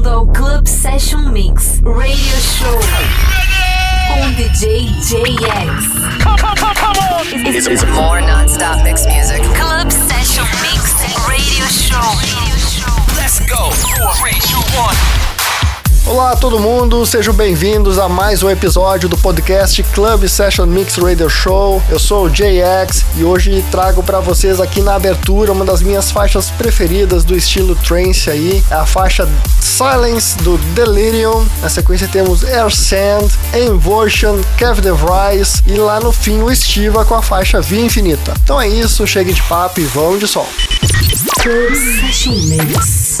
bem-vindo ao Club Session Mix Radio Show com DJ JX. It's, it's more non-stop mix music. Club Session Mix Radio Show. Let's go. Three, two, one. Olá todo mundo, sejam bem-vindos a mais um episódio do podcast Club Session Mix Radio Show. Eu sou o JX e hoje trago para vocês aqui na abertura uma das minhas faixas preferidas do estilo trance aí, é a faixa Silence do Delirium. Na sequência temos Air Sand, Inversion, Kev DeVries e lá no fim o Estiva com a faixa Via Infinita. Então é isso, chegue de papo e vamos de som. Club Session Mix.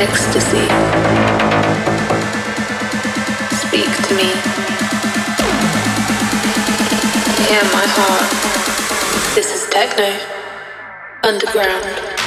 Ecstasy. Speak to me. Hear my heart. This is techno. Underground.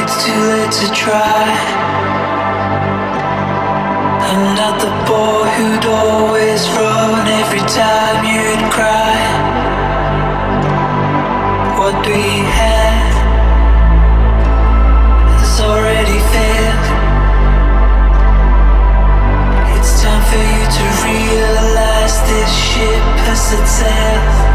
It's too late to try. I'm not the boy who'd always run every time you'd cry. What we had has already failed. It's time for you to realize this ship has sail.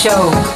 Show.